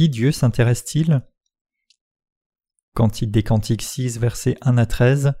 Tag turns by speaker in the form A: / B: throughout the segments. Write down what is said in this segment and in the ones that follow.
A: qui Dieu s'intéresse-t-il? Cantique des Cantiques 6, versets 1 à 13.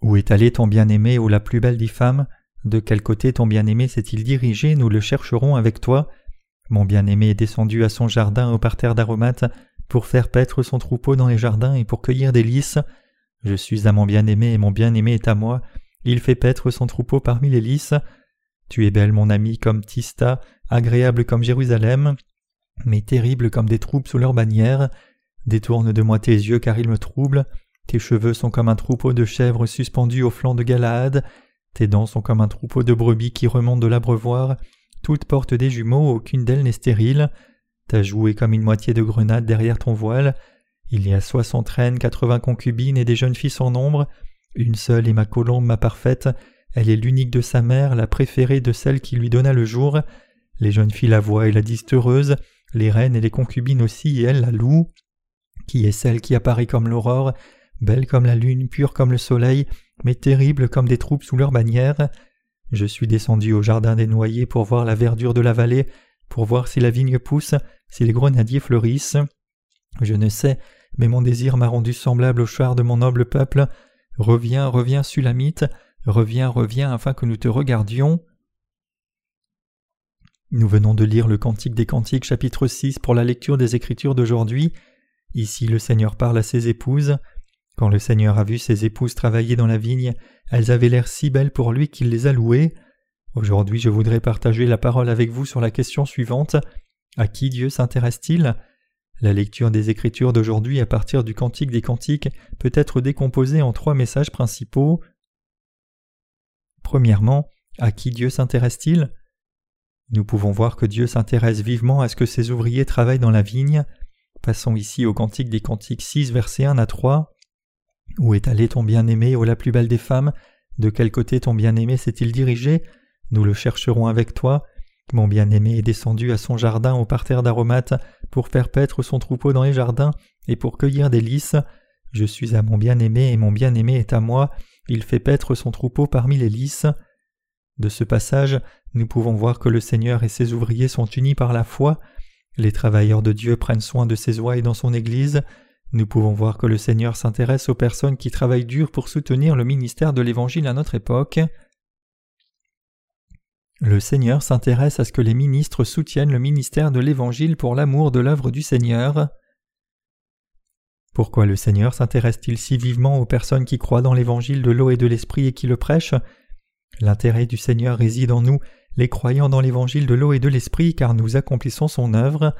A: Où est allé ton bien-aimé ou la plus belle des femmes? De quel côté ton bien-aimé s'est-il dirigé? Nous le chercherons avec toi. Mon bien-aimé est descendu à son jardin au parterre d'aromates pour faire paître son troupeau dans les jardins et pour cueillir des lys. Je suis à mon bien-aimé et mon bien-aimé est à moi. Il fait paître son troupeau parmi les lys. Tu es belle, mon ami, comme Tista, agréable comme Jérusalem, mais terrible comme des troupes sous leur bannière. Détourne de moi tes yeux car ils me troublent. Tes cheveux sont comme un troupeau de chèvres suspendus au flanc de Galaad. Tes dents sont comme un troupeau de brebis qui remontent de l'abreuvoir. Toutes portent des jumeaux, aucune d'elles n'est stérile. Ta joue est comme une moitié de grenade derrière ton voile. Il y a soixante reines, quatre-vingts concubines et des jeunes filles sans nombre. Une seule est ma colombe, ma parfaite. Elle est l'unique de sa mère, la préférée de celle qui lui donna le jour. Les jeunes filles la voient et la disent heureuse. Les reines et les concubines aussi, et elles la louent. Qui est celle qui apparaît comme l'aurore, belle comme la lune, pure comme le soleil, mais terrible comme des troupes sous leur bannière. Je suis descendu au jardin des noyers pour voir la verdure de la vallée, pour voir si la vigne pousse, si les grenadiers fleurissent. Je ne sais, mais mon désir m'a rendu semblable au char de mon noble peuple. Reviens, reviens, Sulamite, reviens, reviens, afin que nous te regardions. Nous venons de lire le Cantique des Cantiques chapitre 6 pour la lecture des Écritures d'aujourd'hui. Ici le Seigneur parle à ses épouses. Quand le Seigneur a vu ses épouses travailler dans la vigne, elles avaient l'air si belles pour lui qu'il les a louées. Aujourd'hui je voudrais partager la parole avec vous sur la question suivante. À qui Dieu s'intéresse-t-il? La lecture des Écritures d'aujourd'hui à partir du Cantique des Cantiques peut être décomposée en trois messages principaux. Premièrement, à qui Dieu s'intéresse-t-il? Nous pouvons voir que Dieu s'intéresse vivement à ce que ses ouvriers travaillent dans la vigne. Passons ici au Cantique des Cantiques 6, versets 1 à 3. Où est allé ton bien-aimé, ô la plus belle des femmes? De quel côté ton bien-aimé s'est-il dirigé? Nous le chercherons avec toi. Mon bien-aimé est descendu à son jardin au parterre d'aromates pour faire paître son troupeau dans les jardins et pour cueillir des lys. Je suis à mon bien-aimé et mon bien-aimé est à moi. Il fait paître son troupeau parmi les lys. De ce passage, nous pouvons voir que le Seigneur et ses ouvriers sont unis par la foi. Les travailleurs de Dieu prennent soin de ses ouailles dans son Église. Nous pouvons voir que le Seigneur s'intéresse aux personnes qui travaillent dur pour soutenir le ministère de l'Évangile à notre époque. Le Seigneur s'intéresse à ce que les ministres soutiennent le ministère de l'Évangile pour l'amour de l'œuvre du Seigneur. Pourquoi le Seigneur s'intéresse-t-il si vivement aux personnes qui croient dans l'Évangile de l'eau et de l'Esprit et qui le prêchent? L'intérêt du Seigneur réside en nous, les croyants dans l'Évangile de l'eau et de l'Esprit, car nous accomplissons son œuvre.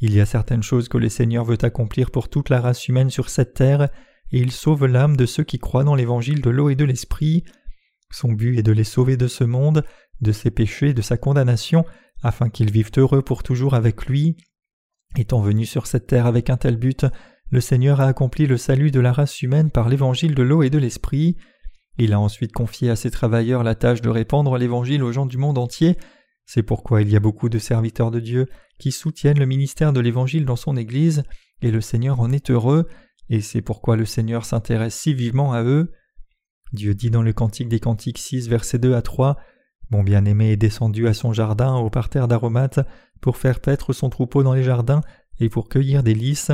A: Il y a certaines choses que le Seigneur veut accomplir pour toute la race humaine sur cette terre, et il sauve l'âme de ceux qui croient dans l'Évangile de l'eau et de l'Esprit. Son but est de les sauver de ce monde, de ses péchés, de sa condamnation, afin qu'ils vivent heureux pour toujours avec lui. Étant venu sur cette terre avec un tel but, le Seigneur a accompli le salut de la race humaine par l'évangile de l'eau et de l'esprit. Il a ensuite confié à ses travailleurs la tâche de répandre l'évangile aux gens du monde entier. C'est pourquoi il y a beaucoup de serviteurs de Dieu qui soutiennent le ministère de l'évangile dans son Église, et le Seigneur en est heureux, et c'est pourquoi le Seigneur s'intéresse si vivement à eux. Dieu dit dans le Cantique des Cantiques 6, versets 2 à 3 mon bien-aimé est descendu à son jardin au parterre d'aromates pour faire paître son troupeau dans les jardins et pour cueillir des lys.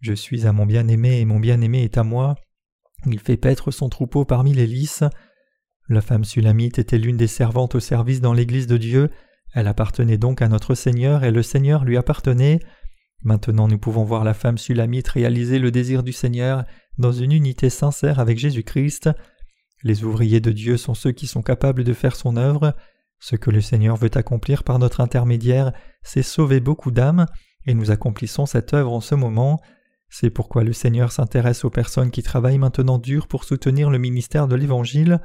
A: Je suis à mon bien-aimé et mon bien-aimé est à moi. Il fait paître son troupeau parmi les lys. La femme sulamite était l'une des servantes au service dans l'Église de Dieu. Elle appartenait donc à notre Seigneur et le Seigneur lui appartenait. Maintenant nous pouvons voir la femme sulamite réaliser le désir du Seigneur dans une unité sincère avec Jésus-Christ. Les ouvriers de Dieu sont ceux qui sont capables de faire son œuvre. Ce que le Seigneur veut accomplir par notre intermédiaire, c'est sauver beaucoup d'âmes, et nous accomplissons cette œuvre en ce moment. C'est pourquoi le Seigneur s'intéresse aux personnes qui travaillent maintenant dur pour soutenir le ministère de l'Évangile.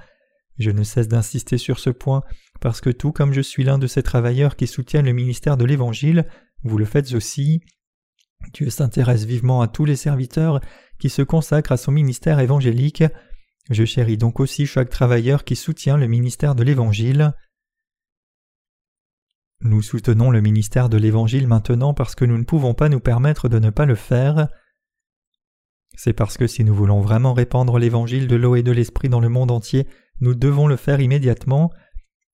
A: Je ne cesse d'insister sur ce point, parce que tout comme je suis l'un de ces travailleurs qui soutiennent le ministère de l'Évangile, vous le faites aussi. Dieu s'intéresse vivement à tous les serviteurs qui se consacrent à son ministère évangélique. Je chéris donc aussi chaque travailleur qui soutient le ministère de l'Évangile. Nous soutenons le ministère de l'Évangile maintenant parce que nous ne pouvons pas nous permettre de ne pas le faire. C'est parce que si nous voulons vraiment répandre l'Évangile de l'eau et de l'Esprit dans le monde entier, nous devons le faire immédiatement.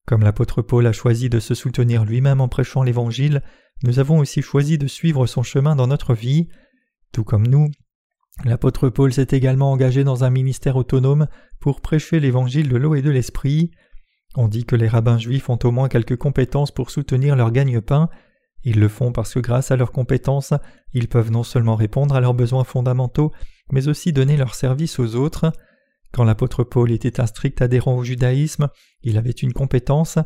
A: Comme l'apôtre Paul a choisi de se soutenir lui-même en prêchant l'Évangile, nous avons aussi choisi de suivre son chemin dans notre vie. Tout comme nous, l'apôtre Paul s'est également engagé dans un ministère autonome pour prêcher l'évangile de l'eau et de l'esprit. On dit que les rabbins juifs ont au moins quelques compétences pour soutenir leur gagne-pain. Ils le font parce que grâce à leurs compétences, ils peuvent non seulement répondre à leurs besoins fondamentaux, mais aussi donner leur service aux autres. Quand l'apôtre Paul était un strict adhérent au judaïsme, il avait une compétence.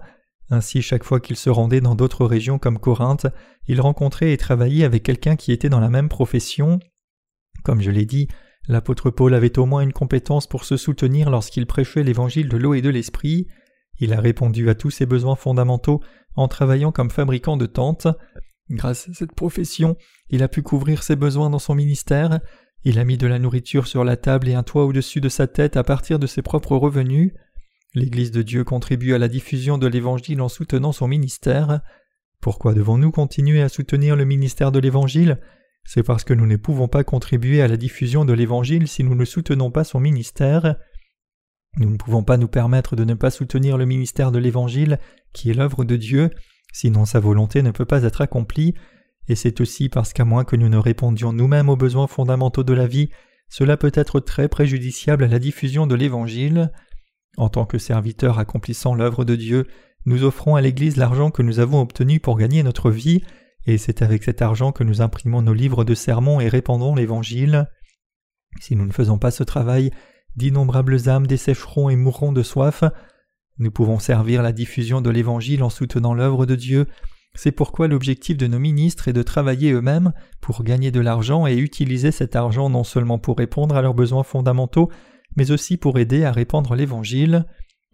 A: Ainsi, chaque fois qu'il se rendait dans d'autres régions comme Corinthe, il rencontrait et travaillait avec quelqu'un qui était dans la même profession. Comme je l'ai dit, l'apôtre Paul avait au moins une compétence pour se soutenir lorsqu'il prêchait l'évangile de l'eau et de l'esprit. Il a répondu à tous ses besoins fondamentaux en travaillant comme fabricant de tentes. Grâce à cette profession, il a pu couvrir ses besoins dans son ministère. Il a mis de la nourriture sur la table et un toit au-dessus de sa tête à partir de ses propres revenus. L'Église de Dieu contribue à la diffusion de l'Évangile en soutenant son ministère. Pourquoi devons-nous continuer à soutenir le ministère de l'Évangile? C'est parce que nous ne pouvons pas contribuer à la diffusion de l'Évangile si nous ne soutenons pas son ministère. Nous ne pouvons pas nous permettre de ne pas soutenir le ministère de l'Évangile, qui est l'œuvre de Dieu, sinon sa volonté ne peut pas être accomplie, et c'est aussi parce qu'à moins que nous ne répondions nous-mêmes aux besoins fondamentaux de la vie, cela peut être très préjudiciable à la diffusion de l'Évangile. En tant que serviteurs accomplissant l'œuvre de Dieu, nous offrons à l'Église l'argent que nous avons obtenu pour gagner notre vie, et c'est avec cet argent que nous imprimons nos livres de sermons et répandons l'Évangile. Si nous ne faisons pas ce travail, d'innombrables âmes dessécheront et mourront de soif. Nous pouvons servir la diffusion de l'Évangile en soutenant l'œuvre de Dieu. C'est pourquoi l'objectif de nos ministres est de travailler eux-mêmes pour gagner de l'argent et utiliser cet argent non seulement pour répondre à leurs besoins fondamentaux, mais aussi pour aider à répandre l'Évangile.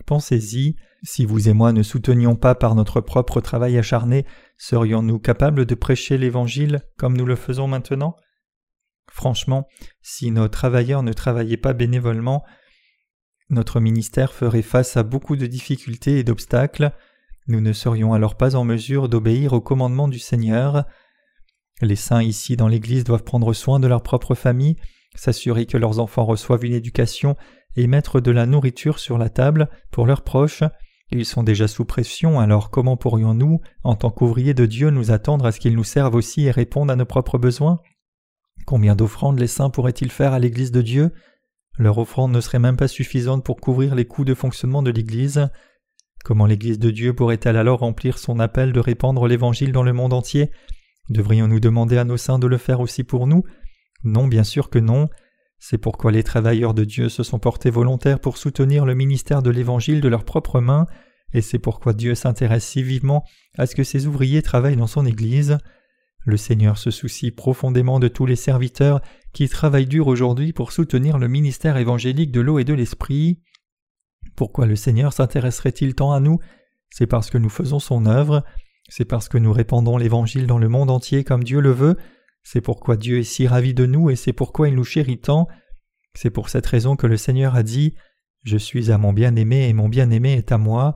A: Pensez-y, si vous et moi ne soutenions pas par notre propre travail acharné, serions-nous capables de prêcher l'Évangile comme nous le faisons maintenant? Franchement, si nos travailleurs ne travaillaient pas bénévolement, notre ministère ferait face à beaucoup de difficultés et d'obstacles. Nous ne serions alors pas en mesure d'obéir au commandement du Seigneur. Les saints ici dans l'Église doivent prendre soin de leur propre famille, s'assurer que leurs enfants reçoivent une éducation et mettre de la nourriture sur la table pour leurs proches. Ils sont déjà sous pression, alors comment pourrions-nous, en tant qu'ouvriers de Dieu, nous attendre à ce qu'ils nous servent aussi et répondent à nos propres besoins? Combien d'offrandes les saints pourraient-ils faire à l'Église de Dieu? Leur offrande ne serait même pas suffisante pour couvrir les coûts de fonctionnement de l'Église. Comment l'Église de Dieu pourrait-elle alors remplir son appel de répandre l'Évangile dans le monde entier? Devrions-nous demander à nos saints de le faire aussi pour nous? Non, bien sûr que non. C'est pourquoi les travailleurs de Dieu se sont portés volontaires pour soutenir le ministère de l'Évangile de leurs propres mains, et c'est pourquoi Dieu s'intéresse si vivement à ce que ses ouvriers travaillent dans son Église. Le Seigneur se soucie profondément de tous les serviteurs qui travaillent dur aujourd'hui pour soutenir le ministère évangélique de l'eau et de l'esprit. Pourquoi le Seigneur s'intéresserait-il tant à nous? C'est parce que nous faisons son œuvre, c'est parce que nous répandons l'Évangile dans le monde entier comme Dieu le veut, c'est pourquoi Dieu est si ravi de nous et c'est pourquoi il nous chérit tant. C'est pour cette raison que le Seigneur a dit Je suis à mon bien-aimé et mon bien-aimé est à moi.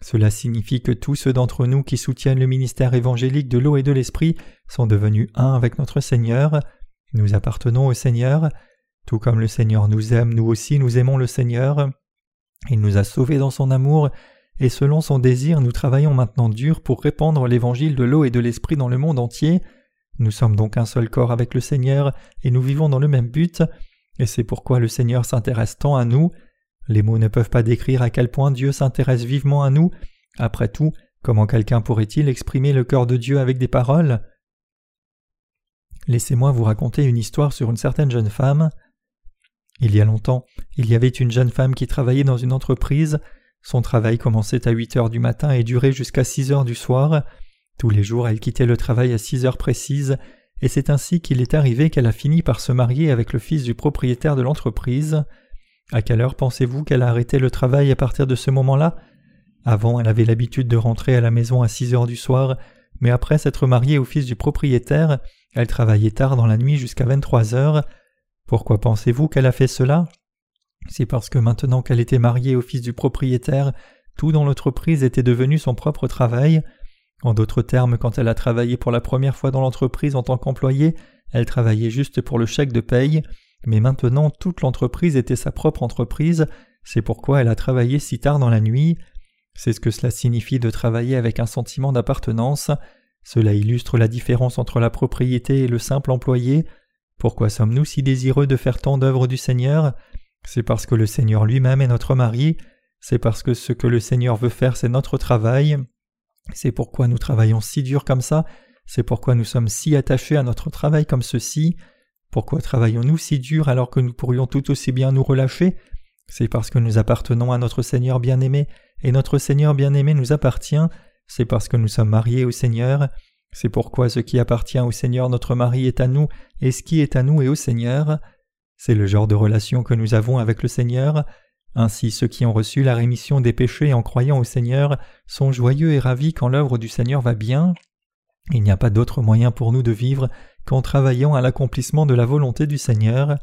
A: Cela signifie que tous ceux d'entre nous qui soutiennent le ministère évangélique de l'eau et de l'esprit sont devenus un avec notre Seigneur. Nous appartenons au Seigneur. Tout comme le Seigneur nous aime, nous aussi nous aimons le Seigneur. Il nous a sauvés dans son amour, et selon son désir nous travaillons maintenant dur pour répandre l'évangile de l'eau et de l'esprit dans le monde entier. Nous sommes donc un seul corps avec le Seigneur, et nous vivons dans le même but, et c'est pourquoi le Seigneur s'intéresse tant à nous. Les mots ne peuvent pas décrire à quel point Dieu s'intéresse vivement à nous. Après tout, comment quelqu'un pourrait-il exprimer le cœur de Dieu avec des paroles? Laissez-moi vous raconter une histoire sur une certaine jeune femme. Il y a longtemps, il y avait une jeune femme qui travaillait dans une entreprise. Son travail commençait à huit heures du matin et durait jusqu'à six heures du soir. Tous les jours, elle quittait le travail à six heures précises, et c'est ainsi qu'il est arrivé qu'elle a fini par se marier avec le fils du propriétaire de l'entreprise. À quelle heure pensez-vous qu'elle a arrêté le travail à partir de ce moment-là? Avant, elle avait l'habitude de rentrer à la maison à six heures du soir, mais après s'être mariée au fils du propriétaire, elle travaillait tard dans la nuit jusqu'à vingt-trois heures. Pourquoi pensez-vous qu'elle a fait cela? C'est parce que maintenant qu'elle était mariée au fils du propriétaire, tout dans l'entreprise était devenu son propre travail. En d'autres termes, quand elle a travaillé pour la première fois dans l'entreprise en tant qu'employée, elle travaillait juste pour le chèque de paye. Mais maintenant toute l'entreprise était sa propre entreprise, c'est pourquoi elle a travaillé si tard dans la nuit. C'est ce que cela signifie de travailler avec un sentiment d'appartenance. Cela illustre la différence entre la propriété et le simple employé. Pourquoi sommes-nous si désireux de faire tant d'œuvres du Seigneur? C'est parce que le Seigneur lui-même est notre mari, c'est parce que ce que le Seigneur veut faire c'est notre travail. C'est pourquoi nous travaillons si dur comme ça, c'est pourquoi nous sommes si attachés à notre travail comme ceci. Pourquoi travaillons-nous si dur alors que nous pourrions tout aussi bien nous relâcher? C'est parce que nous appartenons à notre Seigneur bien-aimé, et notre Seigneur bien-aimé nous appartient, c'est parce que nous sommes mariés au Seigneur, c'est pourquoi ce qui appartient au Seigneur notre mari est à nous, et ce qui est à nous est au Seigneur. C'est le genre de relation que nous avons avec le Seigneur. Ainsi ceux qui ont reçu la rémission des péchés en croyant au Seigneur sont joyeux et ravis quand l'œuvre du Seigneur va bien. Il n'y a pas d'autre moyen pour nous de vivre qu'en travaillant à l'accomplissement de la volonté du Seigneur.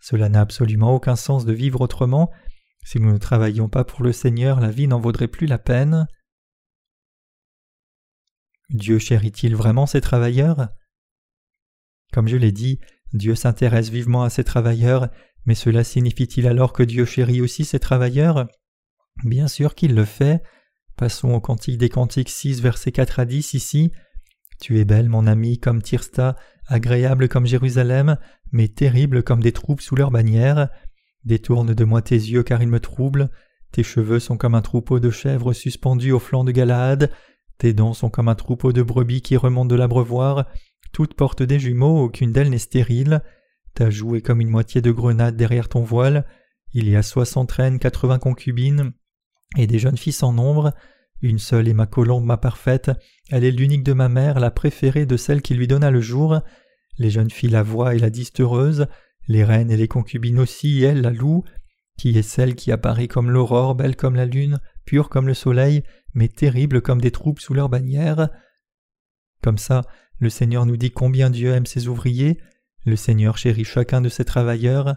A: Cela n'a absolument aucun sens de vivre autrement. Si nous ne travaillions pas pour le Seigneur, la vie n'en vaudrait plus la peine. Dieu chérit-il vraiment ses travailleurs? Comme je l'ai dit, Dieu s'intéresse vivement à ses travailleurs, mais cela signifie-t-il alors que Dieu chérit aussi ses travailleurs? Bien sûr qu'il le fait. Passons au Cantique des Cantiques 6, versets 4 à 10 ici. Tu es belle, mon ami, comme Tirsta, agréable comme Jérusalem, mais terrible comme des troupes sous leur bannière. Détourne de moi tes yeux car ils me troublent. Tes cheveux sont comme un troupeau de chèvres suspendus au flanc de Galaad. Tes dents sont comme un troupeau de brebis qui remontent de l'abreuvoir. Toutes portent des jumeaux, aucune d'elles n'est stérile. Ta joue est comme une moitié de grenade derrière ton voile. Il y a soixante reines, quatre-vingts concubines, et des jeunes filles sans nombre. Une seule est ma colombe, ma parfaite. Elle est l'unique de ma mère, la préférée de celle qui lui donna le jour. Les jeunes filles la voient et la disent heureuse. Les reines et les concubines aussi, elle la louent. Qui est celle qui apparaît comme l'aurore, belle comme la lune, pure comme le soleil, mais terrible comme des troupes sous leur bannière. Comme ça, le Seigneur nous dit combien Dieu aime ses ouvriers. Le Seigneur chérit chacun de ses travailleurs.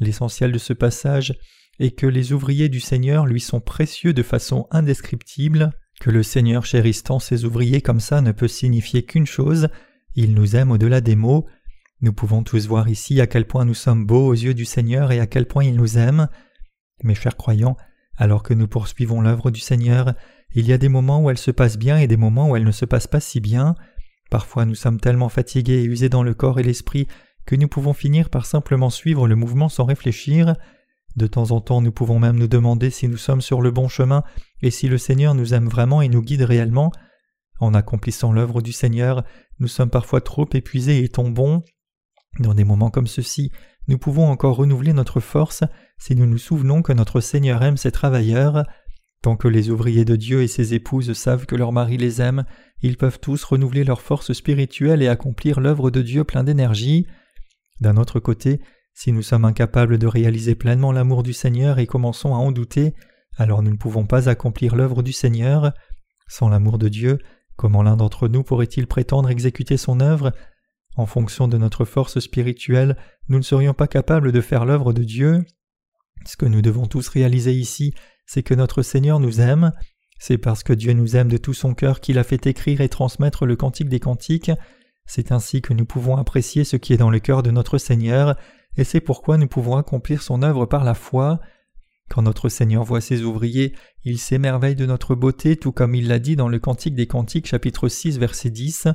A: L'essentiel de ce passage est que les ouvriers du Seigneur lui sont précieux de façon indescriptible. Que le Seigneur chérisse tant ses ouvriers comme ça ne peut signifier qu'une chose il nous aime au-delà des mots. Nous pouvons tous voir ici à quel point nous sommes beaux aux yeux du Seigneur et à quel point il nous aime. Mes chers croyants, alors que nous poursuivons l'œuvre du Seigneur, il y a des moments où elle se passe bien et des moments où elle ne se passe pas si bien. Parfois nous sommes tellement fatigués et usés dans le corps et l'esprit que nous pouvons finir par simplement suivre le mouvement sans réfléchir. De temps en temps nous pouvons même nous demander si nous sommes sur le bon chemin et si le Seigneur nous aime vraiment et nous guide réellement. En accomplissant l'œuvre du Seigneur, nous sommes parfois trop épuisés et tombons. Dans des moments comme ceux-ci, nous pouvons encore renouveler notre force si nous nous souvenons que notre Seigneur aime ses travailleurs. Tant que les ouvriers de Dieu et ses épouses savent que leur mari les aime, ils peuvent tous renouveler leur force spirituelle et accomplir l'œuvre de Dieu plein d'énergie. D'un autre côté, si nous sommes incapables de réaliser pleinement l'amour du Seigneur et commençons à en douter, alors nous ne pouvons pas accomplir l'œuvre du Seigneur. Sans l'amour de Dieu, comment l'un d'entre nous pourrait-il prétendre exécuter son œuvre? En fonction de notre force spirituelle, nous ne serions pas capables de faire l'œuvre de Dieu. Ce que nous devons tous réaliser ici, c'est que notre Seigneur nous aime. C'est parce que Dieu nous aime de tout son cœur qu'il a fait écrire et transmettre le Cantique des Cantiques. C'est ainsi que nous pouvons apprécier ce qui est dans le cœur de notre Seigneur, et c'est pourquoi nous pouvons accomplir son œuvre par la foi. Quand notre Seigneur voit ses ouvriers, il s'émerveille de notre beauté, tout comme il l'a dit dans le Cantique des Cantiques chapitre 6 verset 10,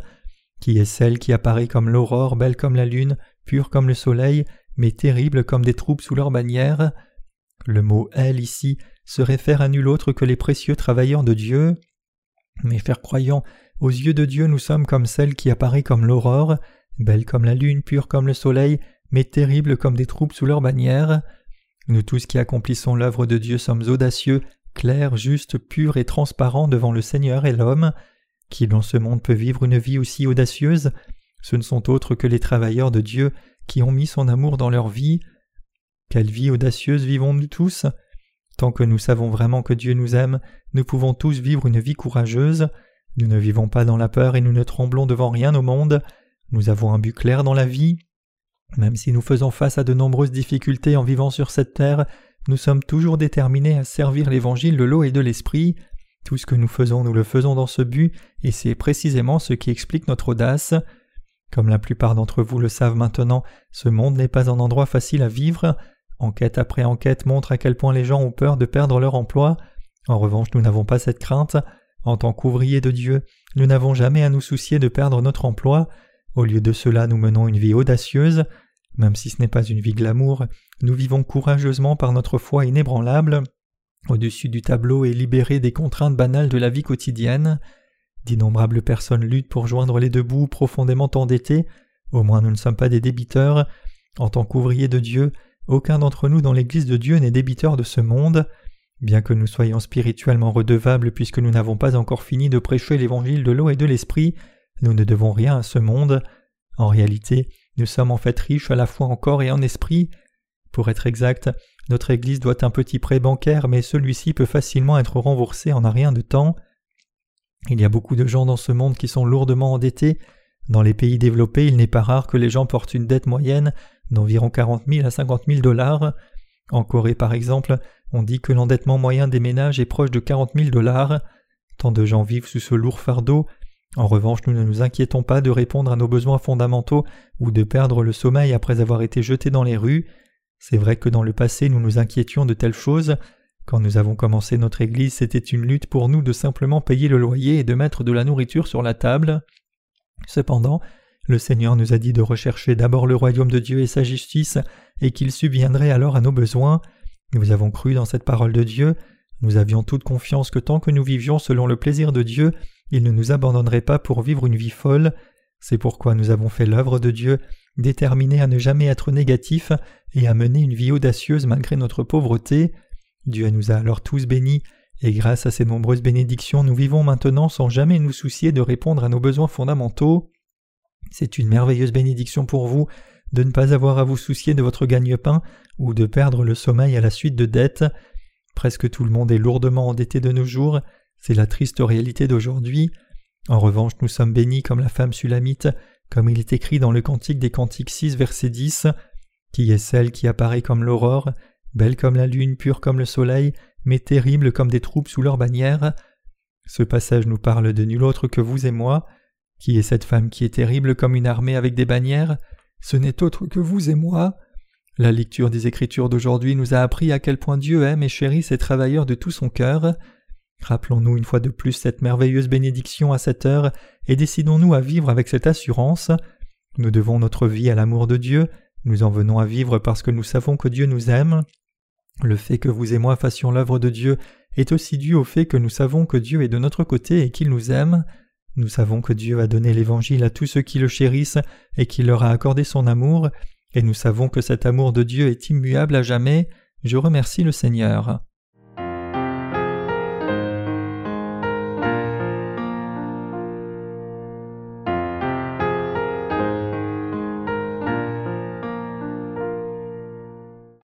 A: qui est celle qui apparaît comme l'aurore, belle comme la lune, pure comme le soleil, mais terrible comme des troupes sous leur bannière. Le mot elle ici se réfère à nul autre que les précieux travailleurs de Dieu. Mes frères croyants, aux yeux de Dieu nous sommes comme celle qui apparaît comme l'aurore, belle comme la lune, pure comme le soleil, mais terrible comme des troupes sous leur bannière. Nous tous qui accomplissons l'œuvre de Dieu sommes audacieux, clairs, justes, purs et transparents devant le Seigneur et l'homme. Qui dans ce monde peut vivre une vie aussi audacieuse? Ce ne sont autres que les travailleurs de Dieu qui ont mis son amour dans leur vie. Quelle vie audacieuse vivons-nous tous Tant que nous savons vraiment que Dieu nous aime, nous pouvons tous vivre une vie courageuse. Nous ne vivons pas dans la peur et nous ne tremblons devant rien au monde. Nous avons un but clair dans la vie. Même si nous faisons face à de nombreuses difficultés en vivant sur cette terre, nous sommes toujours déterminés à servir l'évangile de l'eau et de l'esprit. Tout ce que nous faisons, nous le faisons dans ce but, et c'est précisément ce qui explique notre audace. Comme la plupart d'entre vous le savent maintenant, ce monde n'est pas un endroit facile à vivre. Enquête après enquête montre à quel point les gens ont peur de perdre leur emploi. En revanche, nous n'avons pas cette crainte. En tant qu'ouvriers de Dieu, nous n'avons jamais à nous soucier de perdre notre emploi, au lieu de cela nous menons une vie audacieuse, même si ce n'est pas une vie glamour, nous vivons courageusement par notre foi inébranlable, au-dessus du tableau et libérés des contraintes banales de la vie quotidienne. D'innombrables personnes luttent pour joindre les deux bouts profondément endettés, au moins nous ne sommes pas des débiteurs. En tant qu'ouvriers de Dieu, aucun d'entre nous dans l'Église de Dieu n'est débiteur de ce monde. Bien que nous soyons spirituellement redevables puisque nous n'avons pas encore fini de prêcher l'évangile de l'eau et de l'esprit, nous ne devons rien à ce monde. En réalité, nous sommes en fait riches à la fois en corps et en esprit. Pour être exact, notre Église doit un petit prêt bancaire, mais celui-ci peut facilement être remboursé en un rien de temps. Il y a beaucoup de gens dans ce monde qui sont lourdement endettés. Dans les pays développés, il n'est pas rare que les gens portent une dette moyenne d'environ 40 000 à 50 000 dollars. En Corée, par exemple, on dit que l'endettement moyen des ménages est proche de 40 000 dollars. Tant de gens vivent sous ce lourd fardeau. En revanche, nous ne nous inquiétons pas de répondre à nos besoins fondamentaux ou de perdre le sommeil après avoir été jetés dans les rues. C'est vrai que dans le passé nous nous inquiétions de telles choses. Quand nous avons commencé notre Église, c'était une lutte pour nous de simplement payer le loyer et de mettre de la nourriture sur la table. Cependant, le Seigneur nous a dit de rechercher d'abord le royaume de Dieu et sa justice, et qu'il subviendrait alors à nos besoins. Nous avons cru dans cette parole de Dieu, nous avions toute confiance que tant que nous vivions selon le plaisir de Dieu, il ne nous abandonnerait pas pour vivre une vie folle. C'est pourquoi nous avons fait l'œuvre de Dieu, déterminés à ne jamais être négatifs et à mener une vie audacieuse malgré notre pauvreté. Dieu nous a alors tous bénis, et grâce à ces nombreuses bénédictions, nous vivons maintenant sans jamais nous soucier de répondre à nos besoins fondamentaux. C'est une merveilleuse bénédiction pour vous de ne pas avoir à vous soucier de votre gagne-pain ou de perdre le sommeil à la suite de dettes. Presque tout le monde est lourdement endetté de nos jours, c'est la triste réalité d'aujourd'hui. En revanche, nous sommes bénis comme la femme sulamite, comme il est écrit dans le Cantique des Cantiques 6, verset 10, qui est celle qui apparaît comme l'aurore, belle comme la lune, pure comme le soleil, mais terrible comme des troupes sous leur bannière. Ce passage nous parle de nul autre que vous et moi. Qui est cette femme qui est terrible comme une armée avec des bannières? Ce n'est autre que vous et moi. La lecture des Écritures d'aujourd'hui nous a appris à quel point Dieu aime et chérit ses travailleurs de tout son cœur. Rappelons-nous une fois de plus cette merveilleuse bénédiction à cette heure et décidons-nous à vivre avec cette assurance. Nous devons notre vie à l'amour de Dieu, nous en venons à vivre parce que nous savons que Dieu nous aime. Le fait que vous et moi fassions l'œuvre de Dieu est aussi dû au fait que nous savons que Dieu est de notre côté et qu'il nous aime. Nous savons que Dieu a donné l'Évangile à tous ceux qui le chérissent et qu'il leur a accordé son amour, et nous savons que cet amour de Dieu est immuable à jamais. Je remercie le Seigneur.